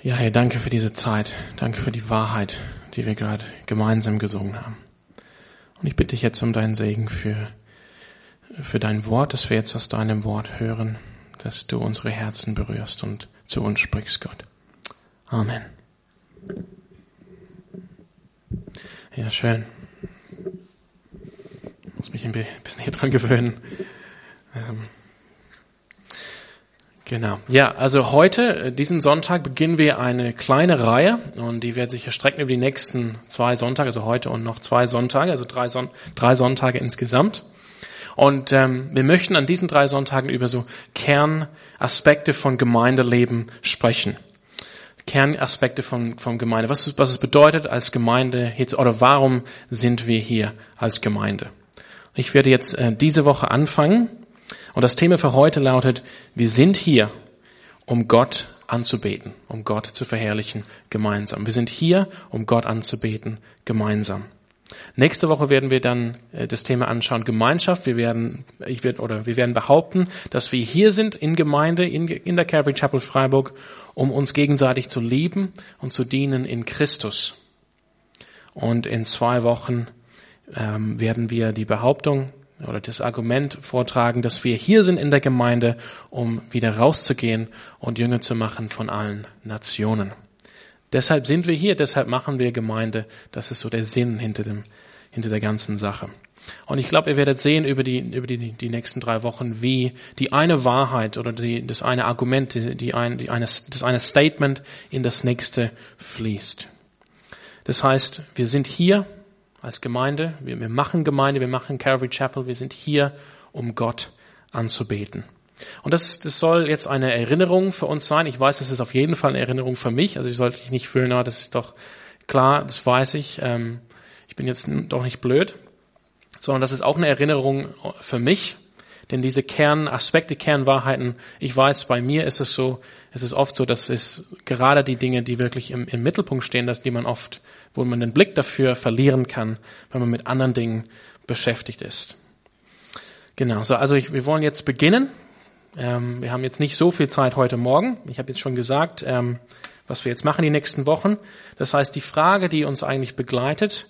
Ja, Herr, danke für diese Zeit. Danke für die Wahrheit, die wir gerade gemeinsam gesungen haben. Und ich bitte dich jetzt um deinen Segen für, für dein Wort, dass wir jetzt aus deinem Wort hören, dass du unsere Herzen berührst und zu uns sprichst, Gott. Amen. Ja, schön. Ich muss mich ein bisschen hier dran gewöhnen. Ähm Genau. Ja, also heute, äh, diesen Sonntag, beginnen wir eine kleine Reihe und die wird sich erstrecken über die nächsten zwei Sonntage, also heute und noch zwei Sonntage, also drei, Son drei Sonntage insgesamt. Und ähm, wir möchten an diesen drei Sonntagen über so Kernaspekte von Gemeindeleben sprechen. Kernaspekte von, von Gemeinde. Was, was es bedeutet als Gemeinde jetzt, oder warum sind wir hier als Gemeinde? Ich werde jetzt äh, diese Woche anfangen und das Thema für heute lautet, wir sind hier, um Gott anzubeten, um Gott zu verherrlichen gemeinsam. Wir sind hier, um Gott anzubeten gemeinsam. Nächste Woche werden wir dann äh, das Thema anschauen Gemeinschaft. Wir werden, ich werde, oder wir werden behaupten, dass wir hier sind in Gemeinde, in, in der Calvary Chapel Freiburg, um uns gegenseitig zu lieben und zu dienen in Christus. Und in zwei Wochen ähm, werden wir die Behauptung oder das Argument vortragen, dass wir hier sind in der Gemeinde, um wieder rauszugehen und Jünger zu machen von allen Nationen. Deshalb sind wir hier, deshalb machen wir Gemeinde. Das ist so der Sinn hinter dem, hinter der ganzen Sache. Und ich glaube, ihr werdet sehen über die, über die, die nächsten drei Wochen, wie die eine Wahrheit oder die, das eine Argument, die ein, die eine, das eine Statement in das nächste fließt. Das heißt, wir sind hier, als Gemeinde. Wir, wir machen Gemeinde, wir machen Calvary Chapel. Wir sind hier, um Gott anzubeten. Und das, das soll jetzt eine Erinnerung für uns sein. Ich weiß, das ist auf jeden Fall eine Erinnerung für mich. Also ich sollte mich nicht fühlen, na, das ist doch klar, das weiß ich. Ähm, ich bin jetzt doch nicht blöd. Sondern das ist auch eine Erinnerung für mich. Denn diese Kernaspekte, Kernwahrheiten, ich weiß, bei mir ist es so, es ist oft so, dass es gerade die Dinge, die wirklich im, im Mittelpunkt stehen, dass die man oft wo man den Blick dafür verlieren kann, wenn man mit anderen Dingen beschäftigt ist. Genau, so, also ich, wir wollen jetzt beginnen. Ähm, wir haben jetzt nicht so viel Zeit heute Morgen. Ich habe jetzt schon gesagt, ähm, was wir jetzt machen die nächsten Wochen. Das heißt, die Frage, die uns eigentlich begleitet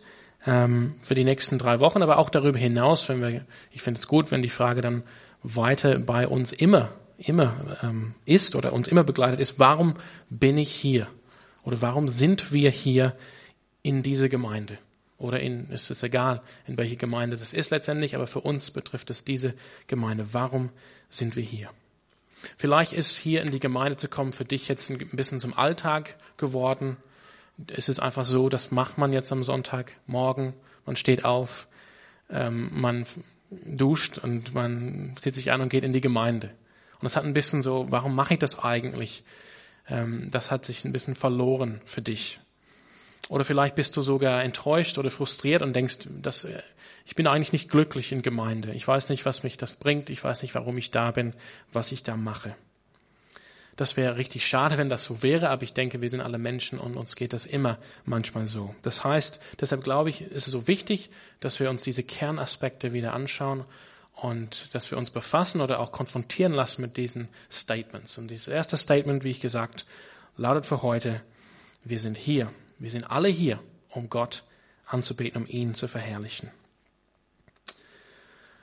ähm, für die nächsten drei Wochen, aber auch darüber hinaus, wenn wir, ich finde es gut, wenn die Frage dann weiter bei uns immer, immer ähm, ist oder uns immer begleitet ist, warum bin ich hier? Oder warum sind wir hier in diese Gemeinde. Oder in, ist es egal, in welche Gemeinde das ist letztendlich, aber für uns betrifft es diese Gemeinde. Warum sind wir hier? Vielleicht ist hier in die Gemeinde zu kommen für dich jetzt ein bisschen zum Alltag geworden. Es ist einfach so, das macht man jetzt am Sonntagmorgen. Man steht auf, ähm, man duscht und man zieht sich an und geht in die Gemeinde. Und das hat ein bisschen so, warum mache ich das eigentlich? Ähm, das hat sich ein bisschen verloren für dich. Oder vielleicht bist du sogar enttäuscht oder frustriert und denkst, dass, äh, ich bin eigentlich nicht glücklich in Gemeinde. Ich weiß nicht, was mich das bringt. Ich weiß nicht, warum ich da bin, was ich da mache. Das wäre richtig schade, wenn das so wäre, aber ich denke, wir sind alle Menschen und uns geht das immer manchmal so. Das heißt, deshalb glaube ich, ist es so wichtig, dass wir uns diese Kernaspekte wieder anschauen und dass wir uns befassen oder auch konfrontieren lassen mit diesen Statements. Und dieses erste Statement, wie ich gesagt, lautet für heute, wir sind hier wir sind alle hier, um Gott anzubeten, um ihn zu verherrlichen.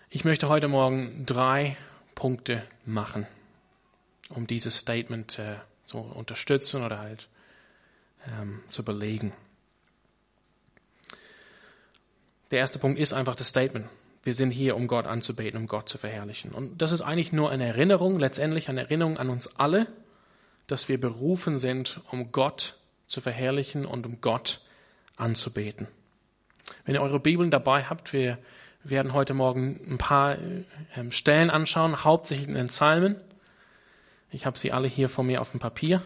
Ich möchte heute Morgen drei Punkte machen, um dieses Statement äh, zu unterstützen oder halt ähm, zu belegen. Der erste Punkt ist einfach das Statement. Wir sind hier, um Gott anzubeten, um Gott zu verherrlichen. Und das ist eigentlich nur eine Erinnerung, letztendlich eine Erinnerung an uns alle, dass wir berufen sind, um Gott zu verherrlichen und um Gott anzubeten. Wenn ihr eure Bibeln dabei habt, wir werden heute Morgen ein paar ähm, Stellen anschauen, hauptsächlich in den Psalmen. Ich habe sie alle hier vor mir auf dem Papier,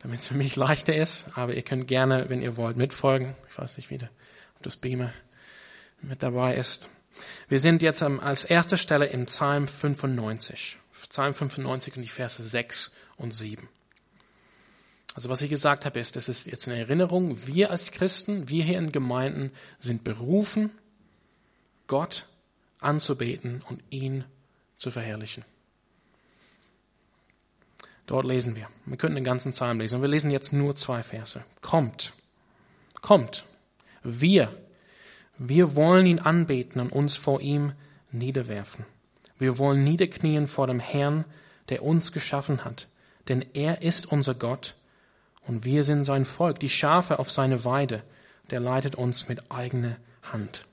damit es für mich leichter ist. Aber ihr könnt gerne, wenn ihr wollt, mitfolgen. Ich weiß nicht, wie ob das Beamer mit dabei ist. Wir sind jetzt als erste Stelle im Psalm 95. Psalm 95 und die Verse 6 und 7. Also was ich gesagt habe, ist, das ist jetzt eine Erinnerung, wir als Christen, wir hier in Gemeinden sind berufen, Gott anzubeten und ihn zu verherrlichen. Dort lesen wir. Wir könnten den ganzen Psalm lesen. Wir lesen jetzt nur zwei Verse. Kommt, kommt, wir, wir wollen ihn anbeten und uns vor ihm niederwerfen. Wir wollen niederknien vor dem Herrn, der uns geschaffen hat. Denn er ist unser Gott und wir sind sein Volk, die Schafe auf seine Weide. Der leitet uns mit eigener Hand.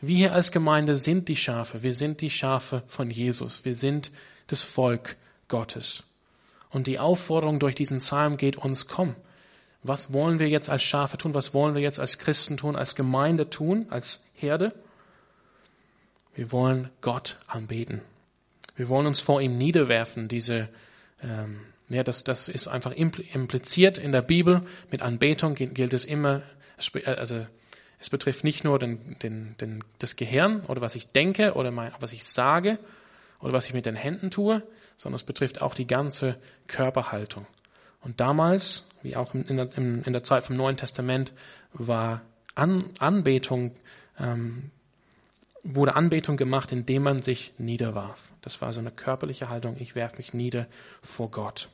Wir hier als Gemeinde sind die Schafe. Wir sind die Schafe von Jesus. Wir sind das Volk Gottes. Und die Aufforderung durch diesen Psalm geht uns, komm, was wollen wir jetzt als Schafe tun? Was wollen wir jetzt als Christen tun, als Gemeinde tun, als Herde? Wir wollen Gott anbeten. Wir wollen uns vor ihm niederwerfen. Diese, ähm, ja, das, das ist einfach impliziert in der Bibel. Mit Anbetung gilt es immer, also es betrifft nicht nur den, den, den, das Gehirn oder was ich denke oder mein, was ich sage oder was ich mit den Händen tue, sondern es betrifft auch die ganze Körperhaltung. Und damals, wie auch in der, in der Zeit vom Neuen Testament, war An, Anbetung ähm, wurde Anbetung gemacht, indem man sich niederwarf. Das war so eine körperliche Haltung, ich werfe mich nieder vor Gott.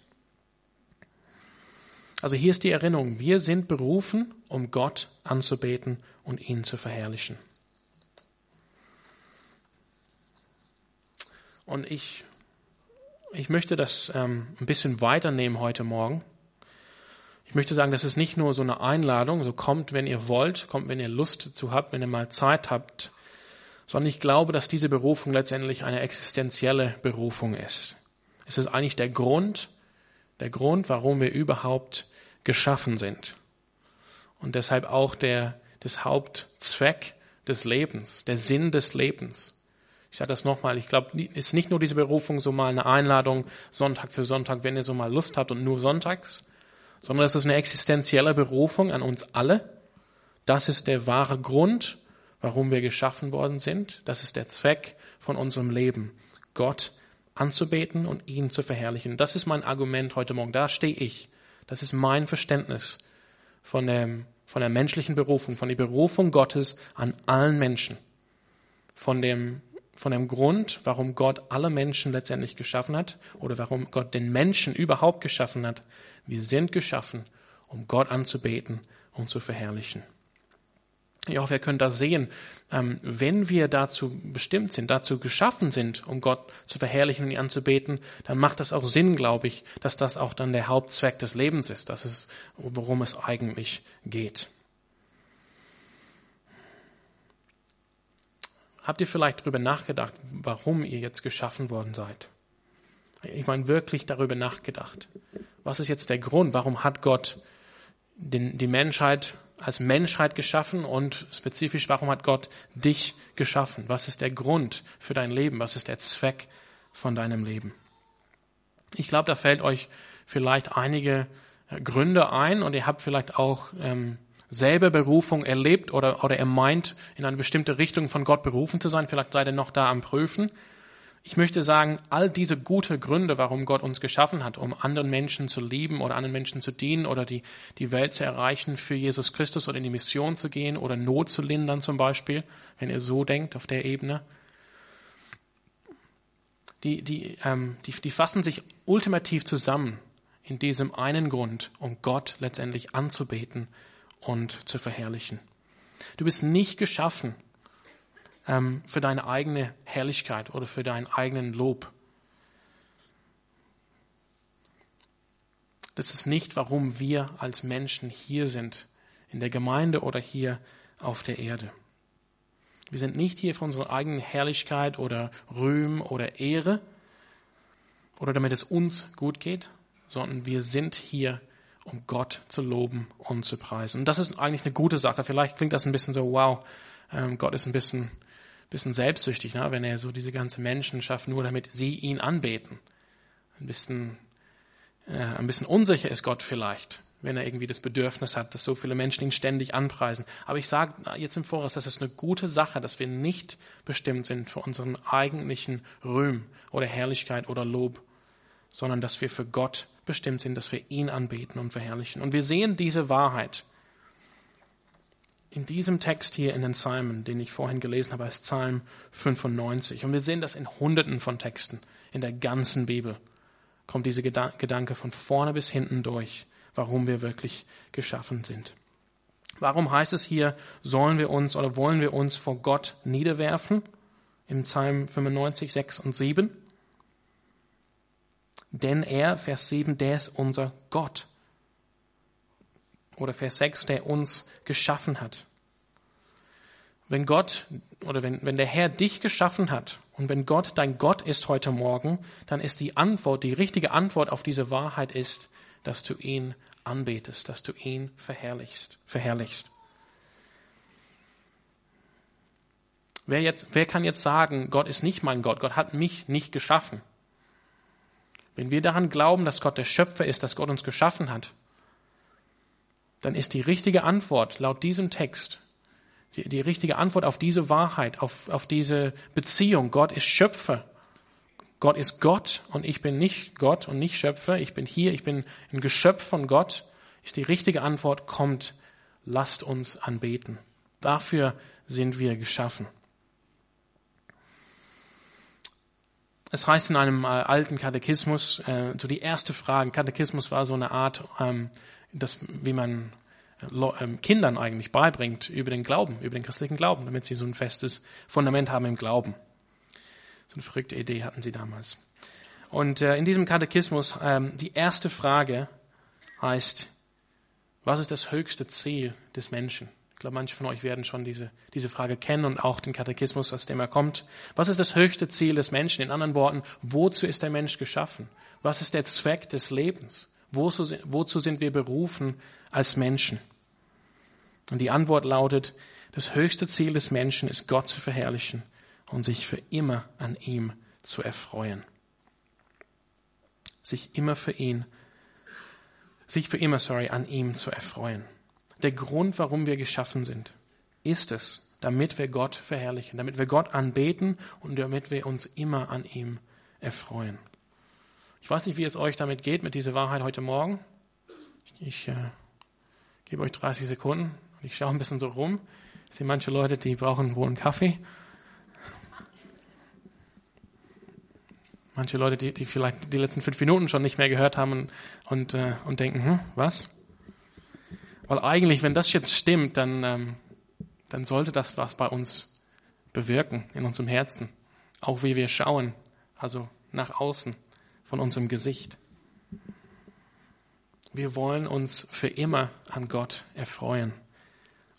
Also hier ist die Erinnerung, wir sind berufen, um Gott anzubeten und ihn zu verherrlichen. Und ich, ich möchte das ähm, ein bisschen weiternehmen heute Morgen. Ich möchte sagen, das ist nicht nur so eine Einladung, so kommt, wenn ihr wollt, kommt, wenn ihr Lust dazu habt, wenn ihr mal Zeit habt, sondern ich glaube, dass diese Berufung letztendlich eine existenzielle Berufung ist. Es ist eigentlich der Grund, der Grund, warum wir überhaupt geschaffen sind. Und deshalb auch der, das Hauptzweck des Lebens, der Sinn des Lebens. Ich sage das nochmal, ich glaube, ist nicht nur diese Berufung so mal eine Einladung Sonntag für Sonntag, wenn ihr so mal Lust habt und nur sonntags, sondern es ist eine existenzielle Berufung an uns alle. Das ist der wahre Grund, warum wir geschaffen worden sind. Das ist der Zweck von unserem Leben, Gott anzubeten und ihn zu verherrlichen. Das ist mein Argument heute Morgen. Da stehe ich. Das ist mein Verständnis von der, von der menschlichen Berufung, von der Berufung Gottes an allen Menschen. Von dem, von dem Grund, warum Gott alle Menschen letztendlich geschaffen hat oder warum Gott den Menschen überhaupt geschaffen hat. Wir sind geschaffen, um Gott anzubeten und zu verherrlichen. Ich hoffe, ihr könnt das sehen. Ähm, wenn wir dazu bestimmt sind, dazu geschaffen sind, um Gott zu verherrlichen und ihn anzubeten, dann macht das auch Sinn, glaube ich, dass das auch dann der Hauptzweck des Lebens ist. Das ist, worum es eigentlich geht. Habt ihr vielleicht darüber nachgedacht, warum ihr jetzt geschaffen worden seid? Ich meine, wirklich darüber nachgedacht. Was ist jetzt der Grund? Warum hat Gott den, die Menschheit als Menschheit geschaffen und spezifisch, warum hat Gott dich geschaffen? Was ist der Grund für dein Leben? Was ist der Zweck von deinem Leben? Ich glaube, da fällt euch vielleicht einige Gründe ein und ihr habt vielleicht auch ähm, selber Berufung erlebt oder, oder ihr meint, in eine bestimmte Richtung von Gott berufen zu sein. Vielleicht seid ihr noch da am Prüfen. Ich möchte sagen, all diese gute Gründe, warum Gott uns geschaffen hat, um anderen Menschen zu lieben oder anderen Menschen zu dienen oder die, die Welt zu erreichen für Jesus Christus oder in die Mission zu gehen oder Not zu lindern zum Beispiel, wenn ihr so denkt auf der Ebene, die, die, ähm, die, die fassen sich ultimativ zusammen in diesem einen Grund, um Gott letztendlich anzubeten und zu verherrlichen. Du bist nicht geschaffen, ähm, für deine eigene Herrlichkeit oder für deinen eigenen Lob. Das ist nicht, warum wir als Menschen hier sind, in der Gemeinde oder hier auf der Erde. Wir sind nicht hier für unsere eigene Herrlichkeit oder Rühm oder Ehre oder damit es uns gut geht, sondern wir sind hier, um Gott zu loben und zu preisen. Und das ist eigentlich eine gute Sache. Vielleicht klingt das ein bisschen so, wow, ähm, Gott ist ein bisschen bisschen selbstsüchtig, ne? wenn er so diese ganzen Menschen schafft, nur damit sie ihn anbeten. Ein bisschen, äh, ein bisschen unsicher ist Gott vielleicht, wenn er irgendwie das Bedürfnis hat, dass so viele Menschen ihn ständig anpreisen. Aber ich sage jetzt im Voraus, das ist eine gute Sache, dass wir nicht bestimmt sind für unseren eigentlichen Rühm oder Herrlichkeit oder Lob, sondern dass wir für Gott bestimmt sind, dass wir ihn anbeten und verherrlichen. Und wir sehen diese Wahrheit in diesem Text hier in den Psalmen, den ich vorhin gelesen habe, als Psalm 95. Und wir sehen das in Hunderten von Texten in der ganzen Bibel. kommt dieser Gedanke von vorne bis hinten durch, warum wir wirklich geschaffen sind. Warum heißt es hier, sollen wir uns oder wollen wir uns vor Gott niederwerfen? Im Psalm 95, 6 und 7. Denn er, Vers 7, der ist unser Gott. Oder Vers 6, der uns geschaffen hat. Wenn Gott oder wenn, wenn der Herr dich geschaffen hat und wenn Gott dein Gott ist heute Morgen, dann ist die Antwort, die richtige Antwort auf diese Wahrheit ist, dass du ihn anbetest, dass du ihn verherrlichst, verherrlichst. Wer, jetzt, wer kann jetzt sagen, Gott ist nicht mein Gott, Gott hat mich nicht geschaffen? Wenn wir daran glauben, dass Gott der Schöpfer ist, dass Gott uns geschaffen hat, dann ist die richtige Antwort laut diesem Text, die, die richtige Antwort auf diese Wahrheit, auf, auf diese Beziehung, Gott ist Schöpfer Gott ist Gott und ich bin nicht Gott und nicht Schöpfer. Ich bin hier, ich bin ein Geschöpf von Gott. Ist die richtige Antwort, kommt, lasst uns anbeten. Dafür sind wir geschaffen. Es heißt in einem äh, alten Katechismus, äh, so die erste Frage, Katechismus war so eine Art, ähm, das, wie man äh, ähm, Kindern eigentlich beibringt über den Glauben, über den christlichen Glauben, damit sie so ein festes Fundament haben im Glauben. So eine verrückte Idee hatten sie damals. Und äh, in diesem Katechismus, ähm, die erste Frage heißt, was ist das höchste Ziel des Menschen? Ich glaube, manche von euch werden schon diese, diese Frage kennen und auch den Katechismus, aus dem er kommt. Was ist das höchste Ziel des Menschen? In anderen Worten, wozu ist der Mensch geschaffen? Was ist der Zweck des Lebens? Wozu, wozu sind wir berufen als Menschen? Und die Antwort lautet, das höchste Ziel des Menschen ist Gott zu verherrlichen und sich für immer an ihm zu erfreuen. Sich immer für ihn, sich für immer, sorry, an ihm zu erfreuen. Der Grund, warum wir geschaffen sind, ist es, damit wir Gott verherrlichen, damit wir Gott anbeten und damit wir uns immer an ihm erfreuen. Ich weiß nicht, wie es euch damit geht, mit dieser Wahrheit heute Morgen. Ich, ich äh, gebe euch 30 Sekunden und ich schaue ein bisschen so rum. Ich sehe manche Leute, die brauchen wohl einen Kaffee. Manche Leute, die, die vielleicht die letzten fünf Minuten schon nicht mehr gehört haben und, und, äh, und denken, hm, was? Weil eigentlich, wenn das jetzt stimmt, dann, ähm, dann sollte das was bei uns bewirken in unserem Herzen. Auch wie wir schauen, also nach außen von unserem Gesicht. Wir wollen uns für immer an Gott erfreuen.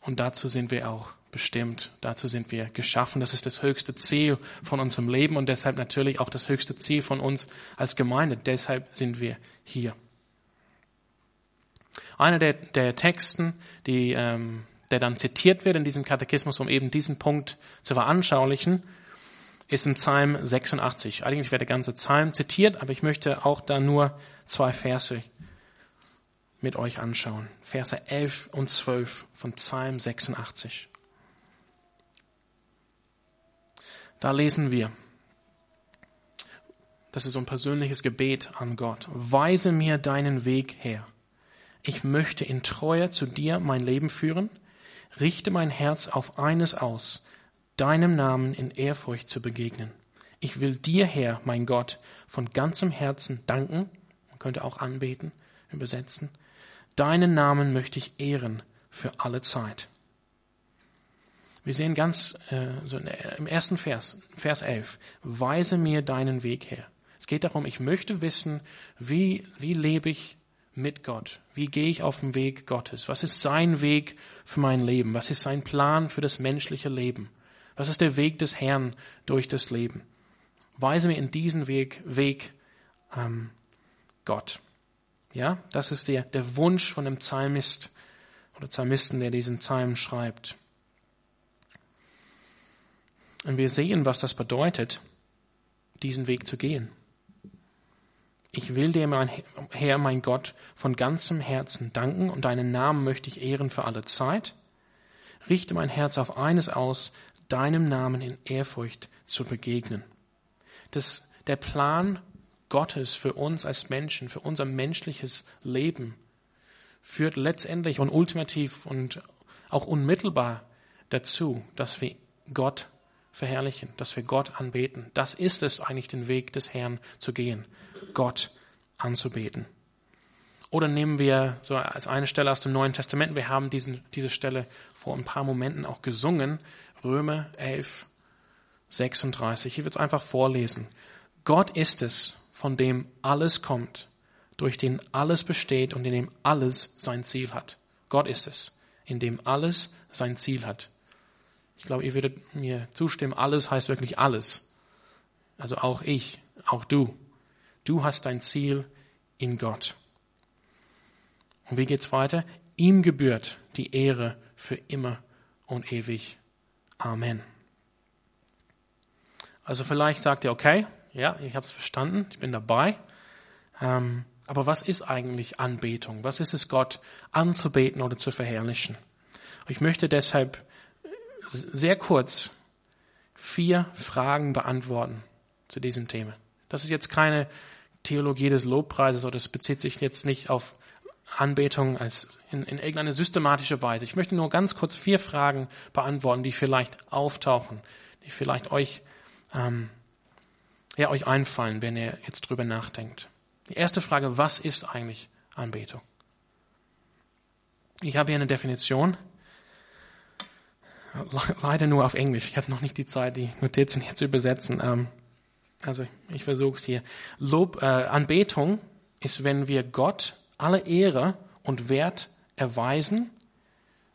Und dazu sind wir auch bestimmt. Dazu sind wir geschaffen. Das ist das höchste Ziel von unserem Leben und deshalb natürlich auch das höchste Ziel von uns als Gemeinde. Deshalb sind wir hier. Einer der, der Texten, die, ähm, der dann zitiert wird in diesem Katechismus, um eben diesen Punkt zu veranschaulichen, ist im Psalm 86. Eigentlich wird der ganze Psalm zitiert, aber ich möchte auch da nur zwei Verse mit euch anschauen. Verse 11 und 12 von Psalm 86. Da lesen wir, das ist so ein persönliches Gebet an Gott. Weise mir deinen Weg her. Ich möchte in Treue zu dir mein Leben führen. Richte mein Herz auf eines aus, deinem Namen in Ehrfurcht zu begegnen. Ich will dir, Herr, mein Gott, von ganzem Herzen danken. Man könnte auch anbeten, übersetzen. Deinen Namen möchte ich ehren für alle Zeit. Wir sehen ganz äh, so im ersten Vers, Vers 11, weise mir deinen Weg her. Es geht darum, ich möchte wissen, wie, wie lebe ich mit Gott? Wie gehe ich auf den Weg Gottes? Was ist sein Weg für mein Leben? Was ist sein Plan für das menschliche Leben? Was ist der Weg des Herrn durch das Leben? Weise mir in diesen Weg, Weg ähm, Gott. Ja, das ist der, der Wunsch von dem Psalmist oder Psalmisten, der diesen Psalm schreibt. Und wir sehen, was das bedeutet, diesen Weg zu gehen. Ich will dir, mein Herr, mein Gott, von ganzem Herzen danken und deinen Namen möchte ich ehren für alle Zeit. Richte mein Herz auf eines aus, deinem Namen in Ehrfurcht zu begegnen. Das, der Plan Gottes für uns als Menschen, für unser menschliches Leben, führt letztendlich und ultimativ und auch unmittelbar dazu, dass wir Gott verherrlichen, dass wir Gott anbeten. Das ist es eigentlich, den Weg des Herrn zu gehen, Gott anzubeten. Oder nehmen wir so als eine Stelle aus dem Neuen Testament, wir haben diesen, diese Stelle vor ein paar Momenten auch gesungen, Römer 11, 36. Ich würde es einfach vorlesen. Gott ist es, von dem alles kommt, durch den alles besteht und in dem alles sein Ziel hat. Gott ist es, in dem alles sein Ziel hat. Ich glaube, ihr würdet mir zustimmen, alles heißt wirklich alles. Also auch ich, auch du. Du hast dein Ziel in Gott. Und wie geht's weiter? Ihm gebührt die Ehre für immer und ewig. Amen. Also vielleicht sagt ihr, okay, ja, ich habe es verstanden, ich bin dabei. Ähm, aber was ist eigentlich Anbetung? Was ist es, Gott anzubeten oder zu verherrlichen? Ich möchte deshalb sehr kurz vier Fragen beantworten zu diesem Thema. Das ist jetzt keine Theologie des Lobpreises oder es bezieht sich jetzt nicht auf Anbetung als in, in irgendeine systematische Weise. Ich möchte nur ganz kurz vier Fragen beantworten, die vielleicht auftauchen, die vielleicht euch, ähm, ja, euch einfallen, wenn ihr jetzt drüber nachdenkt. Die erste Frage, was ist eigentlich Anbetung? Ich habe hier eine Definition, leider nur auf Englisch. Ich hatte noch nicht die Zeit, die Notizen hier zu übersetzen. Ähm, also ich versuche es hier. Lob, äh, Anbetung ist, wenn wir Gott alle Ehre und Wert erweisen,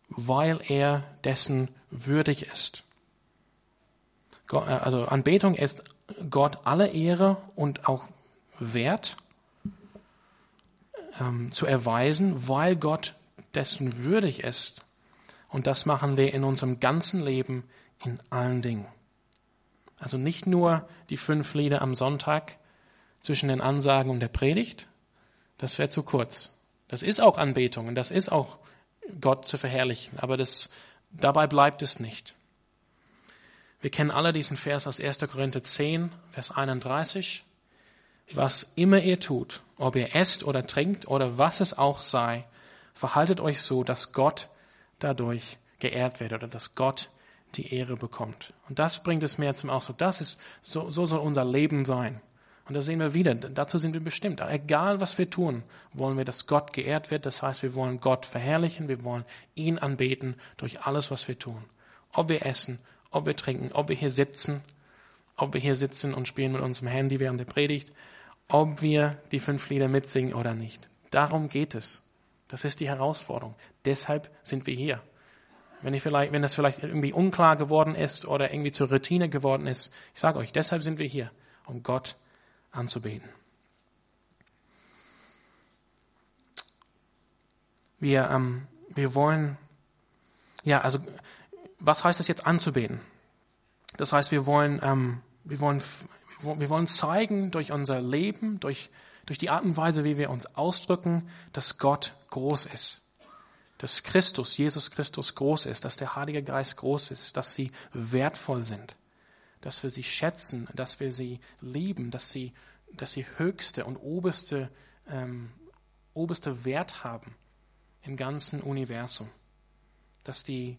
weil er dessen würdig ist. Äh, also Anbetung ist Gott alle Ehre und auch Wert ähm, zu erweisen, weil Gott dessen würdig ist. Und das machen wir in unserem ganzen Leben in allen Dingen. Also nicht nur die fünf Lieder am Sonntag zwischen den Ansagen und der Predigt, das wäre zu kurz. Das ist auch Anbetung und das ist auch Gott zu verherrlichen, aber das, dabei bleibt es nicht. Wir kennen alle diesen Vers aus 1. Korinther 10, Vers 31. Was immer ihr tut, ob ihr esst oder trinkt oder was es auch sei, verhaltet euch so, dass Gott dadurch geehrt wird oder dass Gott die Ehre bekommt. Und das bringt es mehr zum Ausdruck. Das ist, so, so soll unser Leben sein. Und da sehen wir wieder, dazu sind wir bestimmt. Egal was wir tun, wollen wir, dass Gott geehrt wird. Das heißt, wir wollen Gott verherrlichen, wir wollen ihn anbeten durch alles, was wir tun. Ob wir essen, ob wir trinken, ob wir hier sitzen, ob wir hier sitzen und spielen mit unserem Handy während der Predigt, ob wir die fünf Lieder mitsingen oder nicht. Darum geht es. Das ist die Herausforderung. Deshalb sind wir hier. Wenn, ich vielleicht, wenn das vielleicht irgendwie unklar geworden ist oder irgendwie zur Routine geworden ist, ich sage euch, deshalb sind wir hier, um Gott anzubeten. Wir, ähm, wir wollen, ja, also, was heißt das jetzt anzubeten? Das heißt, wir wollen, ähm, wir wollen, wir wollen zeigen durch unser Leben, durch, durch die Art und Weise, wie wir uns ausdrücken, dass Gott groß ist dass Christus, Jesus Christus groß ist, dass der Heilige Geist groß ist, dass sie wertvoll sind, dass wir sie schätzen, dass wir sie lieben, dass sie, dass sie höchste und oberste, ähm, oberste Wert haben im ganzen Universum. Dass, die,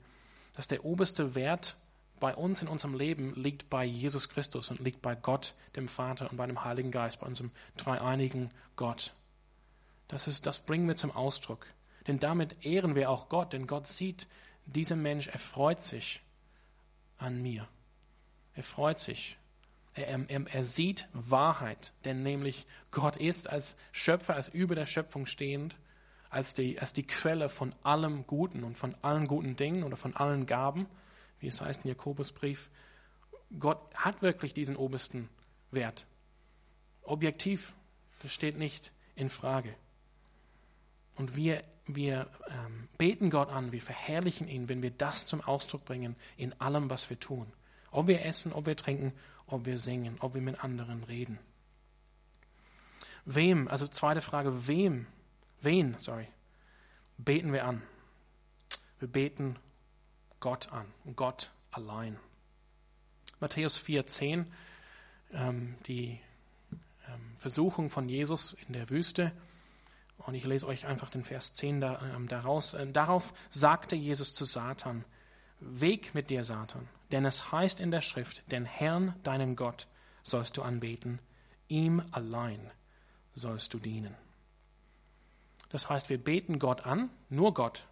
dass der oberste Wert bei uns in unserem Leben liegt bei Jesus Christus und liegt bei Gott, dem Vater und bei dem Heiligen Geist, bei unserem dreieinigen Gott. Das, ist, das bringen wir zum Ausdruck. Denn damit ehren wir auch Gott, denn Gott sieht, dieser Mensch erfreut sich an mir. Er freut sich. Er, er, er sieht Wahrheit, denn nämlich Gott ist als Schöpfer, als über der Schöpfung stehend, als die, als die Quelle von allem Guten und von allen guten Dingen oder von allen Gaben, wie es heißt im Jakobusbrief. Gott hat wirklich diesen obersten Wert. Objektiv, das steht nicht in Frage. Und wir wir ähm, beten Gott an, wir verherrlichen ihn, wenn wir das zum Ausdruck bringen in allem, was wir tun. Ob wir essen, ob wir trinken, ob wir singen, ob wir mit anderen reden. Wem, also zweite Frage, wem, wen, sorry, beten wir an? Wir beten Gott an, Gott allein. Matthäus 4,10, ähm, die ähm, Versuchung von Jesus in der Wüste. Und ich lese euch einfach den Vers 10 da, äh, daraus. Äh, darauf sagte Jesus zu Satan, Weg mit dir, Satan, denn es heißt in der Schrift, den Herrn, deinen Gott, sollst du anbeten, ihm allein sollst du dienen. Das heißt, wir beten Gott an, nur Gott.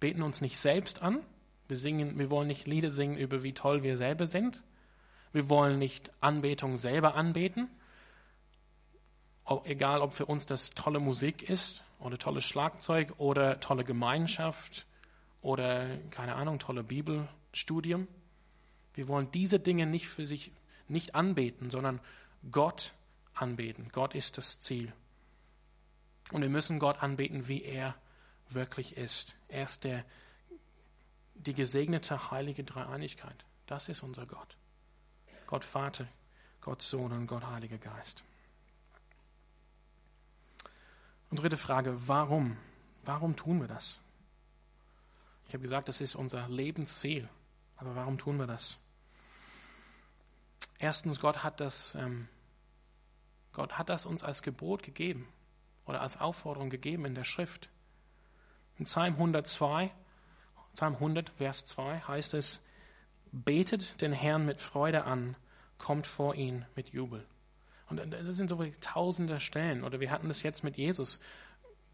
Beten uns nicht selbst an. Wir singen, wir wollen nicht Lieder singen über wie toll wir selber sind. Wir wollen nicht Anbetung selber anbeten. Egal, ob für uns das tolle Musik ist oder tolles Schlagzeug oder tolle Gemeinschaft oder keine Ahnung, tolle Bibelstudium. Wir wollen diese Dinge nicht für sich nicht anbeten, sondern Gott anbeten. Gott ist das Ziel. Und wir müssen Gott anbeten, wie er wirklich ist. Er ist der, die gesegnete heilige Dreieinigkeit. Das ist unser Gott. Gott Vater, Gott Sohn und Gott Heiliger Geist. Und dritte Frage, warum? Warum tun wir das? Ich habe gesagt, das ist unser Lebensziel. Aber warum tun wir das? Erstens, Gott hat das, ähm, Gott hat das uns als Gebot gegeben oder als Aufforderung gegeben in der Schrift. In Psalm 102, Psalm 100, Vers 2 heißt es, betet den Herrn mit Freude an, kommt vor ihn mit Jubel. Und das sind so tausende Stellen. Oder wir hatten das jetzt mit Jesus.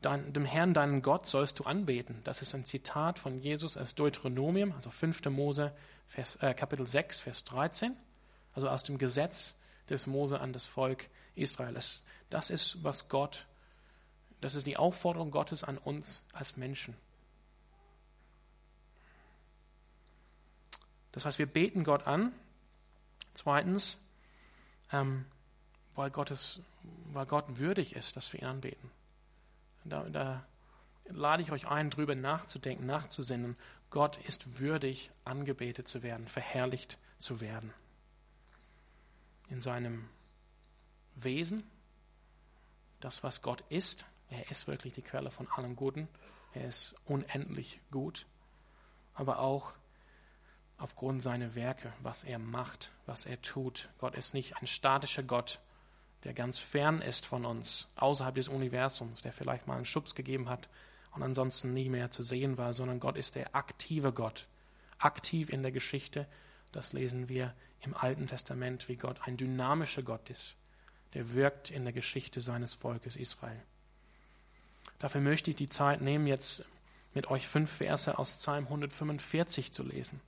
Dein, dem Herrn, deinen Gott, sollst du anbeten. Das ist ein Zitat von Jesus aus Deuteronomium, also 5. Mose, Vers, äh, Kapitel 6, Vers 13 also aus dem Gesetz des Mose an das Volk Israel. Das, das ist, was Gott, das ist die Aufforderung Gottes an uns als Menschen. Das heißt, wir beten Gott an. Zweitens, ähm, weil, Gottes, weil Gott würdig ist, dass wir ihn anbeten. Da, da lade ich euch ein, drüber nachzudenken, nachzusinnen. Gott ist würdig, angebetet zu werden, verherrlicht zu werden in seinem Wesen, das, was Gott ist. Er ist wirklich die Quelle von allem Guten. Er ist unendlich gut. Aber auch aufgrund seiner Werke, was er macht, was er tut. Gott ist nicht ein statischer Gott, der ganz fern ist von uns, außerhalb des Universums, der vielleicht mal einen Schubs gegeben hat und ansonsten nie mehr zu sehen war, sondern Gott ist der aktive Gott, aktiv in der Geschichte, das lesen wir im Alten Testament, wie Gott ein dynamischer Gott ist, der wirkt in der Geschichte seines Volkes Israel. Dafür möchte ich die Zeit nehmen, jetzt mit euch fünf Verse aus Psalm 145 zu lesen,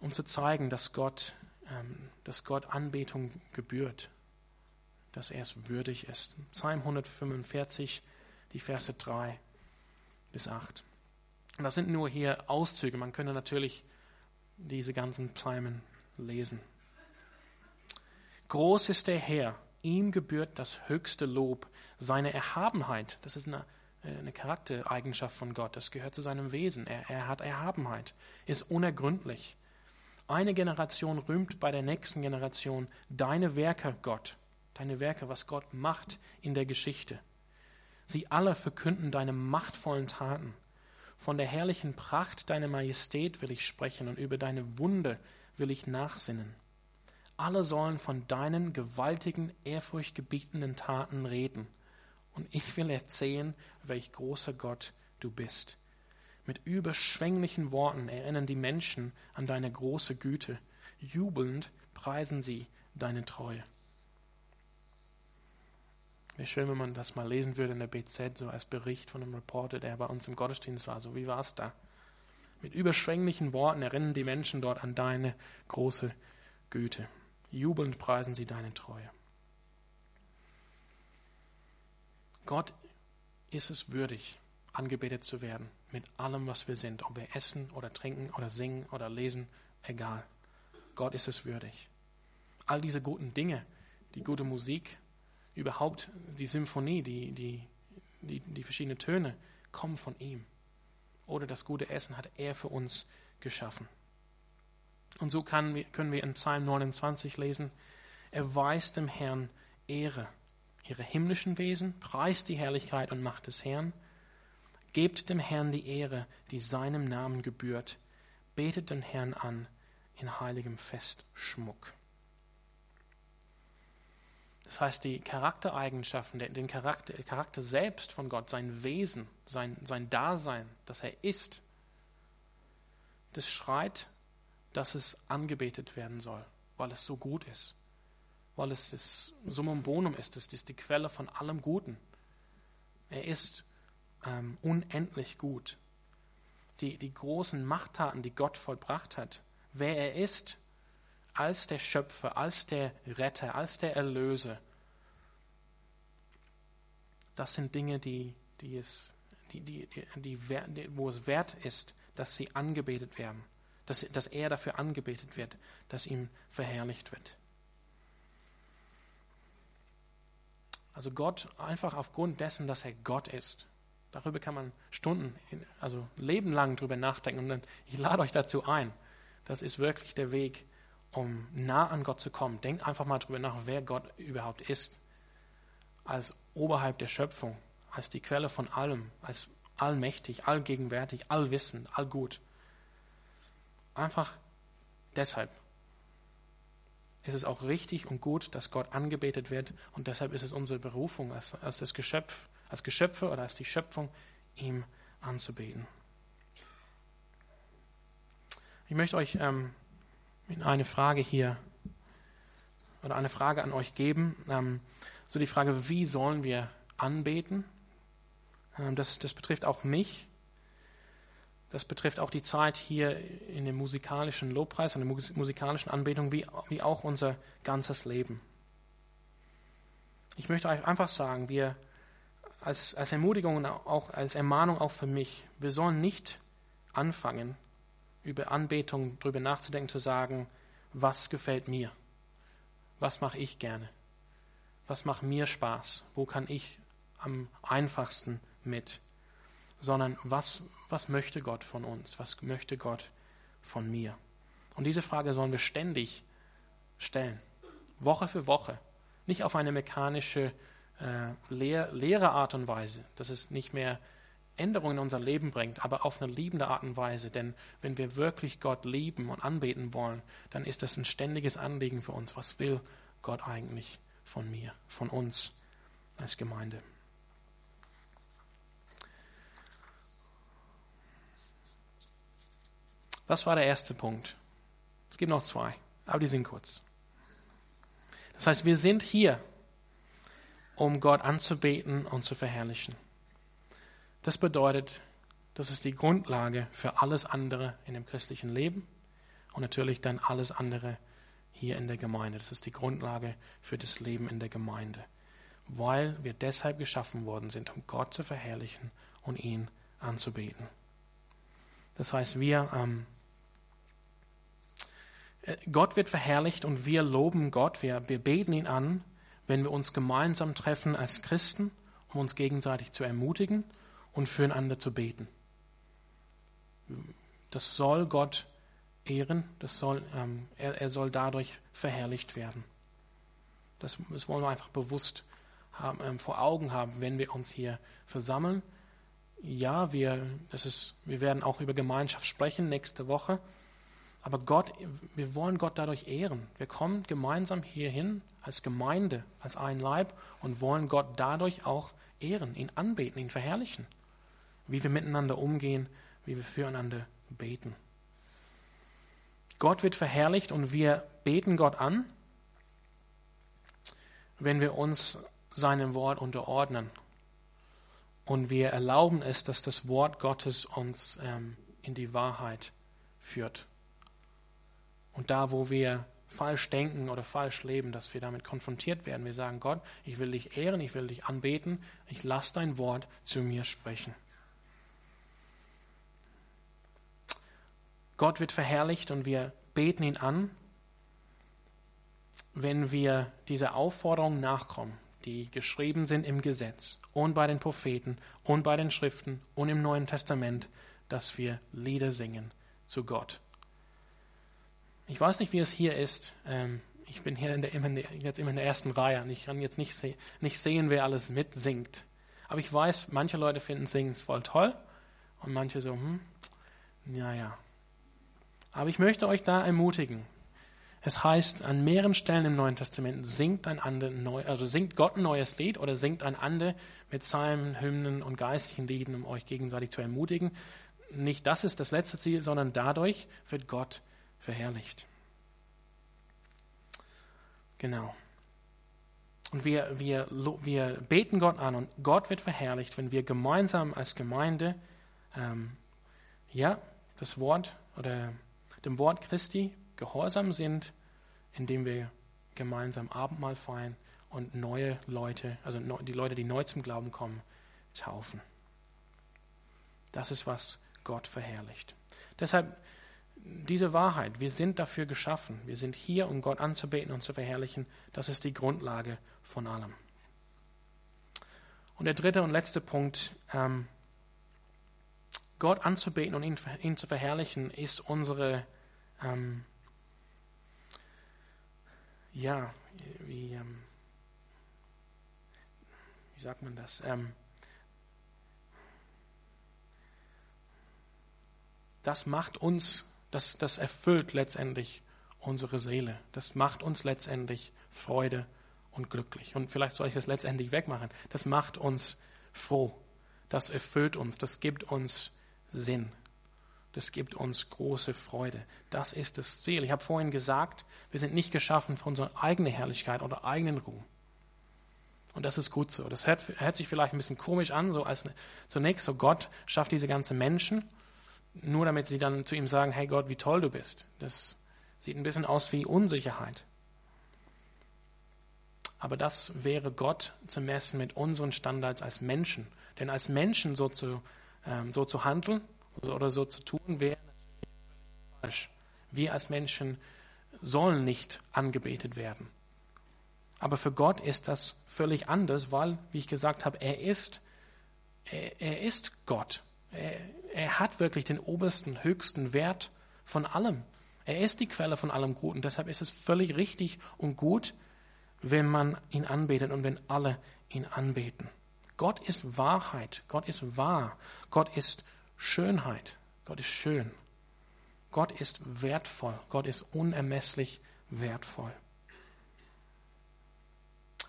um zu zeigen, dass Gott, dass Gott Anbetung gebührt, dass er es würdig ist. Psalm 145, die Verse 3 bis 8. Und das sind nur hier Auszüge. Man könnte natürlich diese ganzen Psalmen lesen. Groß ist der Herr, ihm gebührt das höchste Lob, seine Erhabenheit. Das ist eine, eine Charaktereigenschaft von Gott, das gehört zu seinem Wesen. Er, er hat Erhabenheit, ist unergründlich. Eine Generation rühmt bei der nächsten Generation deine Werke, Gott, deine Werke, was Gott macht in der Geschichte. Sie alle verkünden deine machtvollen Taten. Von der herrlichen Pracht deiner Majestät will ich sprechen und über deine Wunde will ich nachsinnen. Alle sollen von deinen gewaltigen, ehrfurchtgebietenden Taten reden. Und ich will erzählen, welch großer Gott du bist. Mit überschwänglichen Worten erinnern die Menschen an deine große Güte. Jubelnd preisen sie deine Treue. Wäre schön, wenn man das mal lesen würde in der BZ, so als Bericht von einem Reporter, der bei uns im Gottesdienst war. So, wie war es da? Mit überschwänglichen Worten erinnern die Menschen dort an deine große Güte. Jubelnd preisen sie deine Treue. Gott ist es würdig, angebetet zu werden mit allem, was wir sind. Ob wir essen oder trinken oder singen oder lesen, egal. Gott ist es würdig. All diese guten Dinge, die gute Musik, überhaupt die Symphonie, die, die, die, die verschiedenen Töne kommen von ihm. Oder das gute Essen hat er für uns geschaffen. Und so kann, können wir in Psalm 29 lesen, erweist dem Herrn Ehre. Ihre himmlischen Wesen, preist die Herrlichkeit und Macht des Herrn. Gebt dem Herrn die Ehre, die seinem Namen gebührt. Betet den Herrn an in heiligem Festschmuck. Das heißt, die Charaktereigenschaften, den Charakter, der Charakter selbst von Gott, sein Wesen, sein, sein Dasein, das er ist, das schreit, dass es angebetet werden soll, weil es so gut ist. weil es das Summum Bonum ist, es ist die Quelle von allem Guten. Er ist ähm, unendlich gut. Die, die großen Machttaten, die Gott vollbracht hat, wer er ist, als der Schöpfer, als der Retter, als der Erlöser, das sind Dinge, die, die es, die, die, die, die, wo es wert ist, dass sie angebetet werden, dass, dass er dafür angebetet wird, dass ihm verherrlicht wird. Also Gott einfach aufgrund dessen, dass er Gott ist. Darüber kann man Stunden, also Leben lang drüber nachdenken. Und dann, ich lade euch dazu ein. Das ist wirklich der Weg, um nah an Gott zu kommen. Denkt einfach mal drüber nach, wer Gott überhaupt ist. Als oberhalb der Schöpfung, als die Quelle von allem, als allmächtig, allgegenwärtig, allwissend, allgut. Einfach deshalb ist es auch richtig und gut, dass Gott angebetet wird und deshalb ist es unsere Berufung als, als das Geschöpf, als Geschöpfe oder als die Schöpfung, ihm anzubeten. Ich möchte euch ähm, eine Frage hier oder eine Frage an euch geben. Ähm, so die Frage, wie sollen wir anbeten? Ähm, das, das betrifft auch mich. Das betrifft auch die Zeit hier in dem musikalischen Lobpreis und der musikalischen Anbetung, wie, wie auch unser ganzes Leben. Ich möchte euch einfach sagen, wir als, als Ermutigung und auch als Ermahnung auch für mich, wir sollen nicht anfangen, über Anbetung drüber nachzudenken, zu sagen, was gefällt mir? Was mache ich gerne? Was macht mir Spaß? Wo kann ich am einfachsten mit? sondern was, was möchte Gott von uns? Was möchte Gott von mir? Und diese Frage sollen wir ständig stellen, Woche für Woche, nicht auf eine mechanische, äh, leer, leere Art und Weise, dass es nicht mehr Änderungen in unser Leben bringt, aber auf eine liebende Art und Weise. Denn wenn wir wirklich Gott lieben und anbeten wollen, dann ist das ein ständiges Anliegen für uns. Was will Gott eigentlich von mir, von uns als Gemeinde? Was war der erste Punkt? Es gibt noch zwei, aber die sind kurz. Das heißt, wir sind hier, um Gott anzubeten und zu verherrlichen. Das bedeutet, das ist die Grundlage für alles andere in dem christlichen Leben und natürlich dann alles andere hier in der Gemeinde. Das ist die Grundlage für das Leben in der Gemeinde, weil wir deshalb geschaffen worden sind, um Gott zu verherrlichen und ihn anzubeten. Das heißt, wir ähm, Gott wird verherrlicht und wir loben Gott, wir, wir beten ihn an, wenn wir uns gemeinsam treffen als Christen, um uns gegenseitig zu ermutigen und füreinander zu beten. Das soll Gott ehren, das soll, ähm, er, er soll dadurch verherrlicht werden. Das, das wollen wir einfach bewusst haben, ähm, vor Augen haben, wenn wir uns hier versammeln. Ja, wir, das ist, wir werden auch über Gemeinschaft sprechen nächste Woche. Aber Gott, wir wollen Gott dadurch ehren. Wir kommen gemeinsam hierhin als Gemeinde, als ein Leib und wollen Gott dadurch auch ehren, ihn anbeten, ihn verherrlichen. Wie wir miteinander umgehen, wie wir füreinander beten. Gott wird verherrlicht und wir beten Gott an, wenn wir uns seinem Wort unterordnen. Und wir erlauben es, dass das Wort Gottes uns ähm, in die Wahrheit führt. Und da, wo wir falsch denken oder falsch leben, dass wir damit konfrontiert werden. Wir sagen, Gott, ich will dich ehren, ich will dich anbeten, ich lass dein Wort zu mir sprechen. Gott wird verherrlicht und wir beten ihn an, wenn wir dieser Aufforderung nachkommen, die geschrieben sind im Gesetz und bei den Propheten und bei den Schriften und im Neuen Testament, dass wir Lieder singen zu Gott. Ich weiß nicht, wie es hier ist. Ähm, ich bin hier in der, jetzt immer in der ersten Reihe und ich kann jetzt nicht, se nicht sehen, wer alles mitsingt. Aber ich weiß, manche Leute finden Singen voll toll und manche so, hm, naja. Aber ich möchte euch da ermutigen. Es heißt an mehreren Stellen im Neuen Testament, singt ein ander neu, also singt Gott ein neues Lied oder singt ein ander mit Psalmen, Hymnen und geistlichen Lieden, um euch gegenseitig zu ermutigen. Nicht das ist das letzte Ziel, sondern dadurch wird Gott verherrlicht. Genau. Und wir, wir, wir beten Gott an und Gott wird verherrlicht, wenn wir gemeinsam als Gemeinde ähm, ja, das Wort oder dem Wort Christi gehorsam sind, indem wir gemeinsam Abendmahl feiern und neue Leute, also die Leute, die neu zum Glauben kommen, taufen. Das ist, was Gott verherrlicht. Deshalb diese Wahrheit, wir sind dafür geschaffen, wir sind hier, um Gott anzubeten und zu verherrlichen, das ist die Grundlage von allem. Und der dritte und letzte Punkt, ähm, Gott anzubeten und ihn, ihn, zu verherrlichen, ist unsere, ähm, ja, wie, ähm, wie sagt man das? Ähm, das macht uns, das, das erfüllt letztendlich unsere Seele. Das macht uns letztendlich Freude und glücklich. Und vielleicht soll ich das letztendlich wegmachen. Das macht uns froh. Das erfüllt uns. Das gibt uns Sinn. Das gibt uns große Freude. Das ist das Ziel. Ich habe vorhin gesagt, wir sind nicht geschaffen für unsere eigene Herrlichkeit oder eigenen Ruhm. Und das ist gut so. Das hört, hört sich vielleicht ein bisschen komisch an, so als zunächst, so Gott schafft diese ganzen Menschen, nur damit sie dann zu ihm sagen, hey Gott, wie toll du bist. Das sieht ein bisschen aus wie Unsicherheit. Aber das wäre Gott zu messen mit unseren Standards als Menschen. Denn als Menschen so zu, ähm, so zu handeln oder so zu tun, wäre falsch. Wir als Menschen sollen nicht angebetet werden. Aber für Gott ist das völlig anders, weil, wie ich gesagt habe, er ist, er, er ist Gott. Er, er hat wirklich den obersten, höchsten Wert von allem. Er ist die Quelle von allem Guten. Deshalb ist es völlig richtig und gut, wenn man ihn anbetet und wenn alle ihn anbeten. Gott ist Wahrheit. Gott ist wahr. Gott ist Schönheit. Gott ist schön. Gott ist wertvoll. Gott ist unermesslich wertvoll.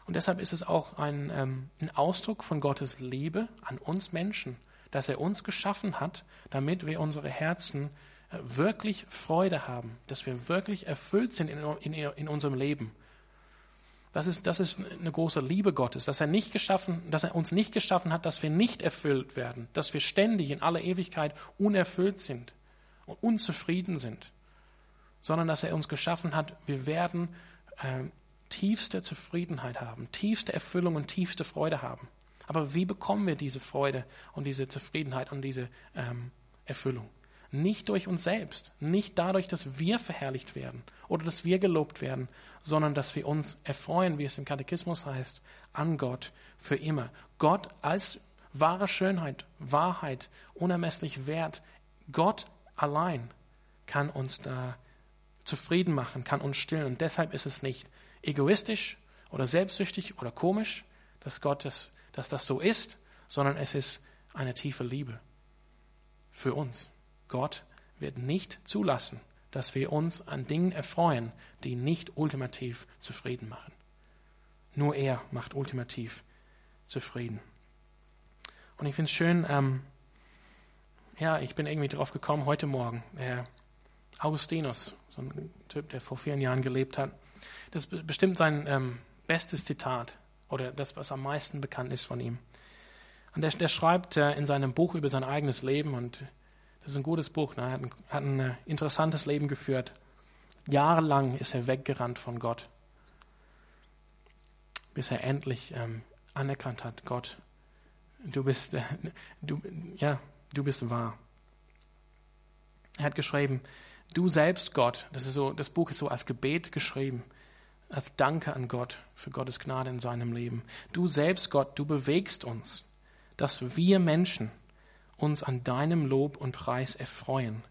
Und deshalb ist es auch ein, ähm, ein Ausdruck von Gottes Liebe an uns Menschen, dass er uns geschaffen hat, damit wir unsere Herzen äh, wirklich Freude haben, dass wir wirklich erfüllt sind in, in, in unserem Leben. Das ist, das ist eine große Liebe Gottes, dass er nicht geschaffen, dass er uns nicht geschaffen hat, dass wir nicht erfüllt werden, dass wir ständig in aller Ewigkeit unerfüllt sind und unzufrieden sind, sondern dass er uns geschaffen hat, wir werden äh, tiefste Zufriedenheit haben, tiefste Erfüllung und tiefste Freude haben. Aber wie bekommen wir diese Freude und diese Zufriedenheit und diese ähm, Erfüllung? Nicht durch uns selbst, nicht dadurch, dass wir verherrlicht werden oder dass wir gelobt werden, sondern dass wir uns erfreuen, wie es im Katechismus heißt, an Gott für immer. Gott als wahre Schönheit, Wahrheit, unermesslich wert. Gott allein kann uns da zufrieden machen, kann uns stillen. Und deshalb ist es nicht egoistisch oder selbstsüchtig oder komisch, dass Gott das, dass das so ist, sondern es ist eine tiefe Liebe für uns. Gott wird nicht zulassen, dass wir uns an Dingen erfreuen, die nicht ultimativ zufrieden machen. Nur er macht ultimativ zufrieden. Und ich finde es schön, ähm, ja, ich bin irgendwie drauf gekommen heute Morgen. Äh, Augustinus, so ein Typ, der vor vielen Jahren gelebt hat, das ist bestimmt sein ähm, bestes Zitat oder das, was am meisten bekannt ist von ihm. Und der, der schreibt äh, in seinem Buch über sein eigenes Leben und das ist ein gutes Buch. Ne? Er hat ein, hat ein äh, interessantes Leben geführt. Jahrelang ist er weggerannt von Gott, bis er endlich ähm, anerkannt hat, Gott, du bist, äh, du, ja, du bist wahr. Er hat geschrieben, du selbst Gott, das ist so, das Buch ist so als Gebet geschrieben, als Danke an Gott für Gottes Gnade in seinem Leben. Du selbst Gott, du bewegst uns, dass wir Menschen uns an deinem Lob und Preis erfreuen.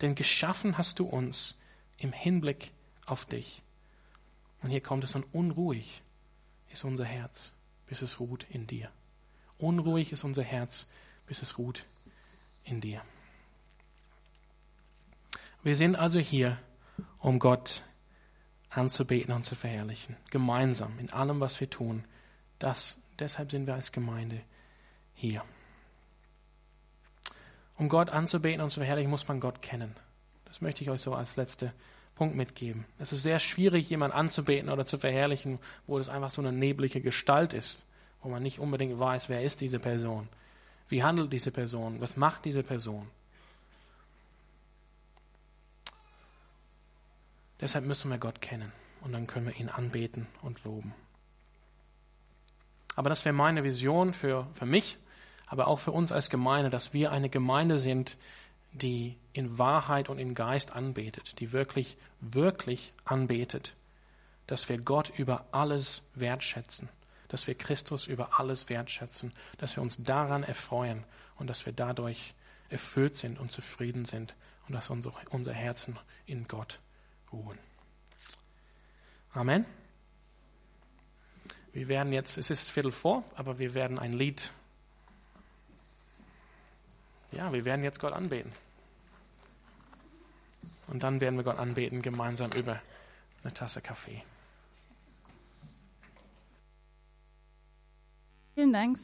Denn geschaffen hast du uns im Hinblick auf dich. Und hier kommt es und unruhig ist unser Herz, bis es ruht in dir. Unruhig ist unser Herz, bis es ruht in dir. Wir sind also hier, um Gott anzubeten und zu verherrlichen. Gemeinsam in allem, was wir tun. Das, deshalb sind wir als Gemeinde hier. Um Gott anzubeten und zu verherrlichen, muss man Gott kennen. Das möchte ich euch so als letzte Punkt mitgeben. Es ist sehr schwierig, jemanden anzubeten oder zu verherrlichen, wo es einfach so eine neblige Gestalt ist, wo man nicht unbedingt weiß, wer ist diese Person, wie handelt diese Person, was macht diese Person. Deshalb müssen wir Gott kennen und dann können wir ihn anbeten und loben. Aber das wäre meine Vision für, für mich, aber auch für uns als Gemeinde, dass wir eine Gemeinde sind, die in Wahrheit und in Geist anbetet, die wirklich, wirklich anbetet, dass wir Gott über alles wertschätzen, dass wir Christus über alles wertschätzen, dass wir uns daran erfreuen und dass wir dadurch erfüllt sind und zufrieden sind und dass unsere, unser Herzen in Gott ruhen. Amen. Wir werden jetzt, es ist Viertel vor, aber wir werden ein Lied ja, wir werden jetzt Gott anbeten. Und dann werden wir Gott anbeten, gemeinsam über eine Tasse Kaffee. Vielen Dank,